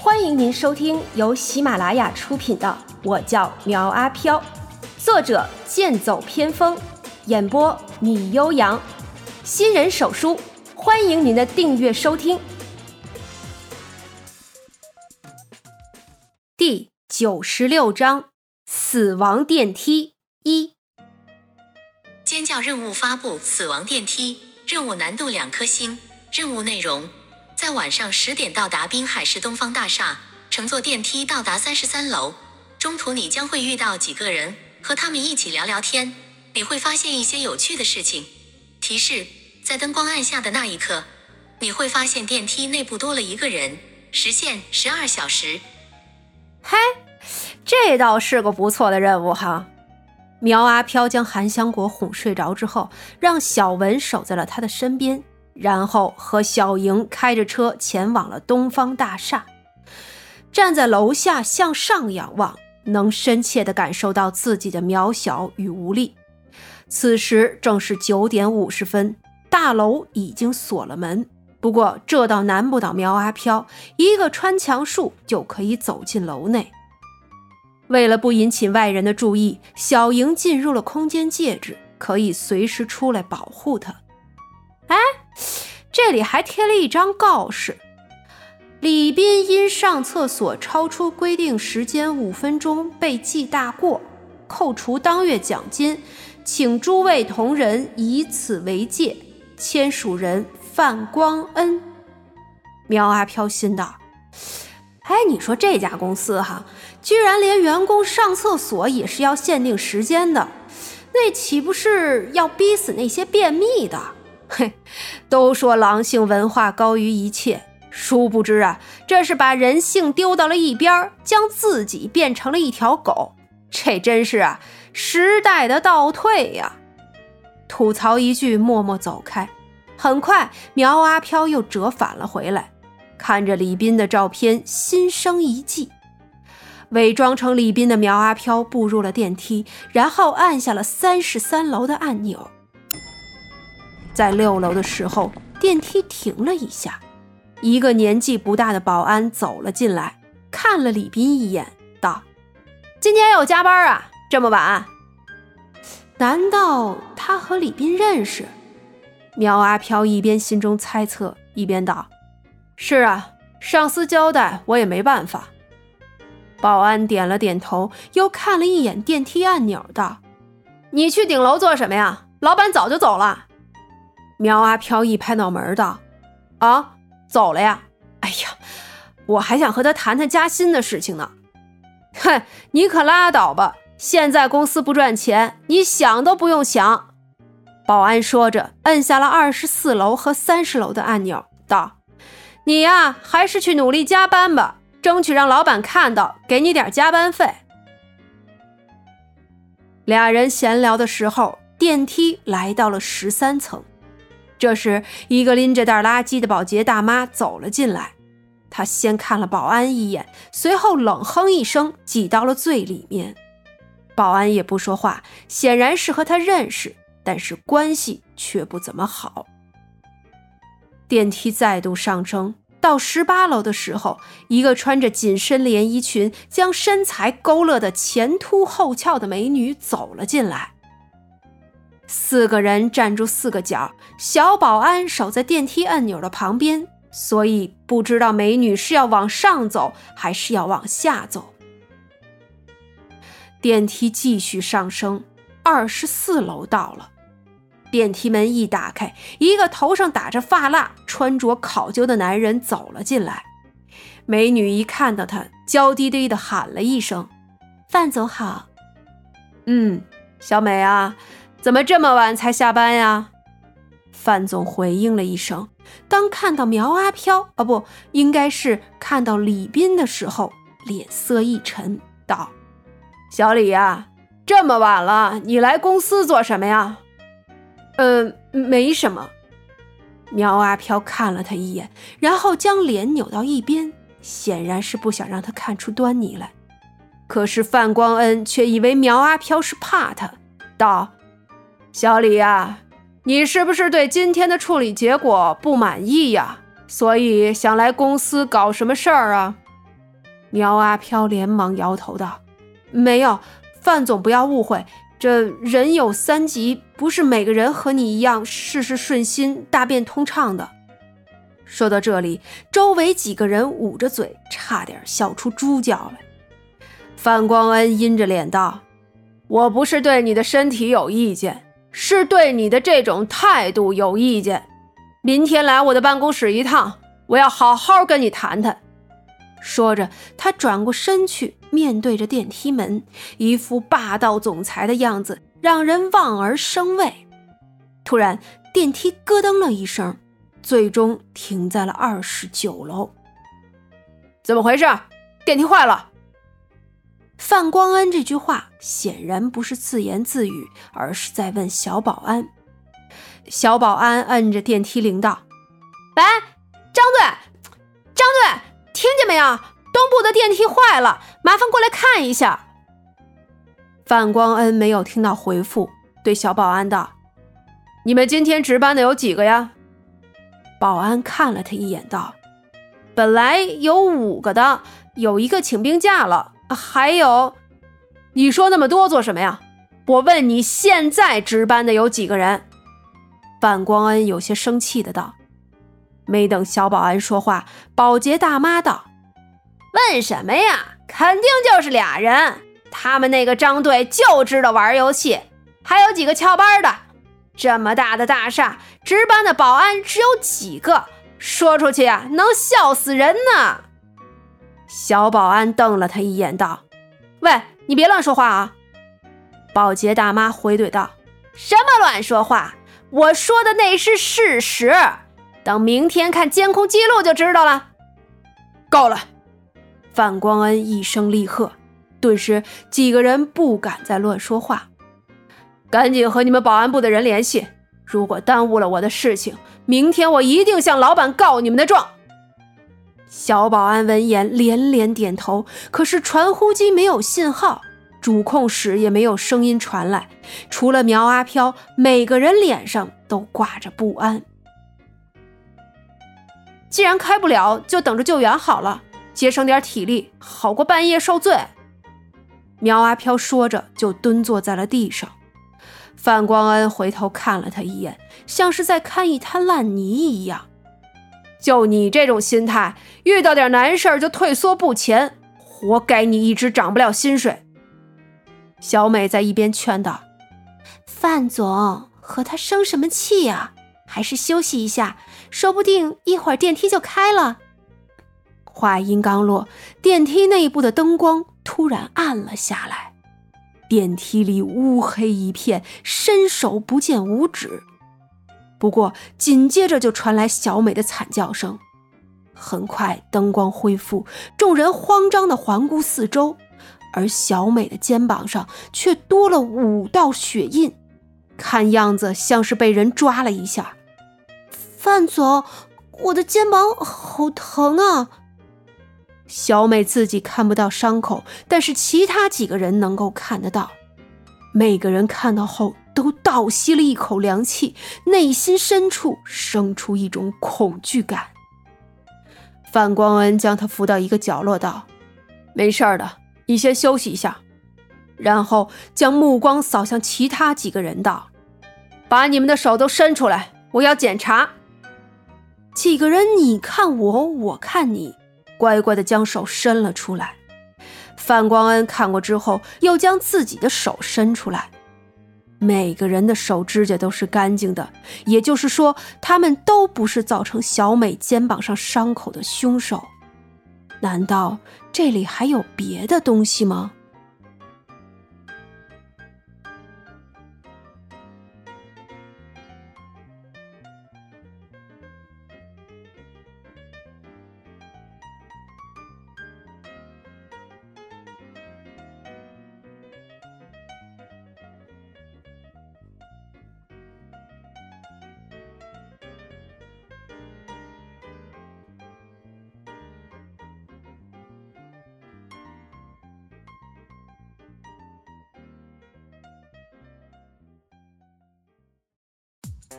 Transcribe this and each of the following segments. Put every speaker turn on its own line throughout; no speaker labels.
欢迎您收听由喜马拉雅出品的《我叫苗阿飘》，作者剑走偏锋，演播米悠扬，新人手书，欢迎您的订阅收听。第九十六章：死亡电梯一。
尖叫任务发布：死亡电梯任务难度两颗星。任务内容：在晚上十点到达滨海市东方大厦，乘坐电梯到达三十三楼。中途你将会遇到几个人，和他们一起聊聊天，你会发现一些有趣的事情。提示：在灯光暗下的那一刻，你会发现电梯内部多了一个人。时限：十二小时。
嘿，这倒是个不错的任务哈。苗阿飘将韩香果哄睡着之后，让小文守在了他的身边，然后和小莹开着车前往了东方大厦。站在楼下向上仰望，能深切地感受到自己的渺小与无力。此时正是九点五十分，大楼已经锁了门。不过这倒难不倒苗阿飘，一个穿墙术就可以走进楼内。为了不引起外人的注意，小莹进入了空间戒指，可以随时出来保护她。哎，这里还贴了一张告示：李斌因上厕所超出规定时间五分钟被记大过，扣除当月奖金，请诸位同仁以此为戒。签署人范光恩。苗阿飘心道：“哎，你说这家公司哈。”居然连员工上厕所也是要限定时间的，那岂不是要逼死那些便秘的？嘿，都说狼性文化高于一切，殊不知啊，这是把人性丢到了一边，将自己变成了一条狗，这真是啊时代的倒退呀！吐槽一句，默默走开。很快，苗阿飘又折返了回来，看着李斌的照片，心生一计。伪装成李斌的苗阿飘步入了电梯，然后按下了三十三楼的按钮。在六楼的时候，电梯停了一下，一个年纪不大的保安走了进来，看了李斌一眼，道：“今天有加班啊？这么晚？难道他和李斌认识？”苗阿飘一边心中猜测，一边道：“是啊，上司交代，我也没办法。”保安点了点头，又看了一眼电梯按钮，道：“你去顶楼做什么呀？老板早就走了。”苗阿飘一拍脑门，道：“啊，走了呀？哎呀，我还想和他谈谈加薪的事情呢。”“哼，你可拉倒吧！现在公司不赚钱，你想都不用想。”保安说着，摁下了二十四楼和三十楼的按钮，道：“你呀，还是去努力加班吧。”争取让老板看到，给你点加班费。俩人闲聊的时候，电梯来到了十三层。这时，一个拎着袋垃圾的保洁大妈走了进来。她先看了保安一眼，随后冷哼一声，挤到了最里面。保安也不说话，显然是和他认识，但是关系却不怎么好。电梯再度上升。到十八楼的时候，一个穿着紧身连衣裙、将身材勾勒的前凸后翘的美女走了进来。四个人站住四个角，小保安守在电梯按钮的旁边，所以不知道美女是要往上走还是要往下走。电梯继续上升，二十四楼到了。电梯门一打开，一个头上打着发蜡、穿着考究的男人走了进来。美女一看到他，娇滴滴的喊了一声：“范总好。”“嗯，小美啊，怎么这么晚才下班呀？”范总回应了一声。当看到苗阿飘，啊，不应该是看到李斌的时候，脸色一沉，道：“小李呀，这么晚了，你来公司做什么呀？”呃，没什么。苗阿飘看了他一眼，然后将脸扭到一边，显然是不想让他看出端倪来。可是范光恩却以为苗阿飘是怕他，道：“小李呀，你是不是对今天的处理结果不满意呀？所以想来公司搞什么事儿啊？”苗阿飘连忙摇头道：“没有，范总不要误会，这人有三急，不是每个人和你一样事事顺心、大便通畅的。”说到这里，周围几个人捂着嘴，差点笑出猪叫来。范光恩阴着脸道：“我不是对你的身体有意见，是对你的这种态度有意见。明天来我的办公室一趟，我要好好跟你谈谈。”说着，他转过身去，面对着电梯门，一副霸道总裁的样子，让人望而生畏。突然，电梯咯噔了一声，最终停在了二十九楼。怎么回事？电梯坏了！范光恩这句话显然不是自言自语，而是在问小保安。小保安摁着电梯铃道：“喂，张队，张队。”听见没有？东部的电梯坏了，麻烦过来看一下。范光恩没有听到回复，对小保安道：“你们今天值班的有几个呀？”保安看了他一眼，道：“本来有五个的，有一个请病假了，还有……你说那么多做什么呀？我问你，现在值班的有几个人？”范光恩有些生气的道。没等小保安说话，保洁大妈道：“问什么呀？肯定就是俩人。他们那个张队就知道玩游戏，还有几个翘班的。这么大的大厦，值班的保安只有几个？说出去啊，能笑死人呢。”小保安瞪了他一眼，道：“喂，你别乱说话啊！”保洁大妈回怼道：“什么乱说话？我说的那是事实。”等明天看监控记录就知道了。够了！范光恩一声厉喝，顿时几个人不敢再乱说话。赶紧和你们保安部的人联系，如果耽误了我的事情，明天我一定向老板告你们的状。小保安闻言连连点头，可是传呼机没有信号，主控室也没有声音传来，除了苗阿飘，每个人脸上都挂着不安。既然开不了，就等着救援好了，节省点体力，好过半夜受罪。苗阿飘说着，就蹲坐在了地上。范光恩回头看了他一眼，像是在看一滩烂泥一样。就你这种心态，遇到点难事就退缩不前，活该你一直涨不了薪水。小美在一边劝道：“范总，和他生什么气呀？还是休息一下。”说不定一会儿电梯就开了。话音刚落，电梯内部的灯光突然暗了下来，电梯里乌黑一片，伸手不见五指。不过紧接着就传来小美的惨叫声。很快灯光恢复，众人慌张地环顾四周，而小美的肩膀上却多了五道血印，看样子像是被人抓了一下。范总，我的肩膀好疼啊！小美自己看不到伤口，但是其他几个人能够看得到。每个人看到后都倒吸了一口凉气，内心深处生出一种恐惧感。范光恩将他扶到一个角落，道：“没事的，你先休息一下。”然后将目光扫向其他几个人，道：“把你们的手都伸出来，我要检查。”几个人你看我，我看你，乖乖的将手伸了出来。范光恩看过之后，又将自己的手伸出来。每个人的手指甲都是干净的，也就是说，他们都不是造成小美肩膀上伤口的凶手。难道这里还有别的东西吗？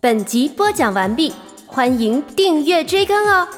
本集播讲完毕，欢迎订阅追更哦。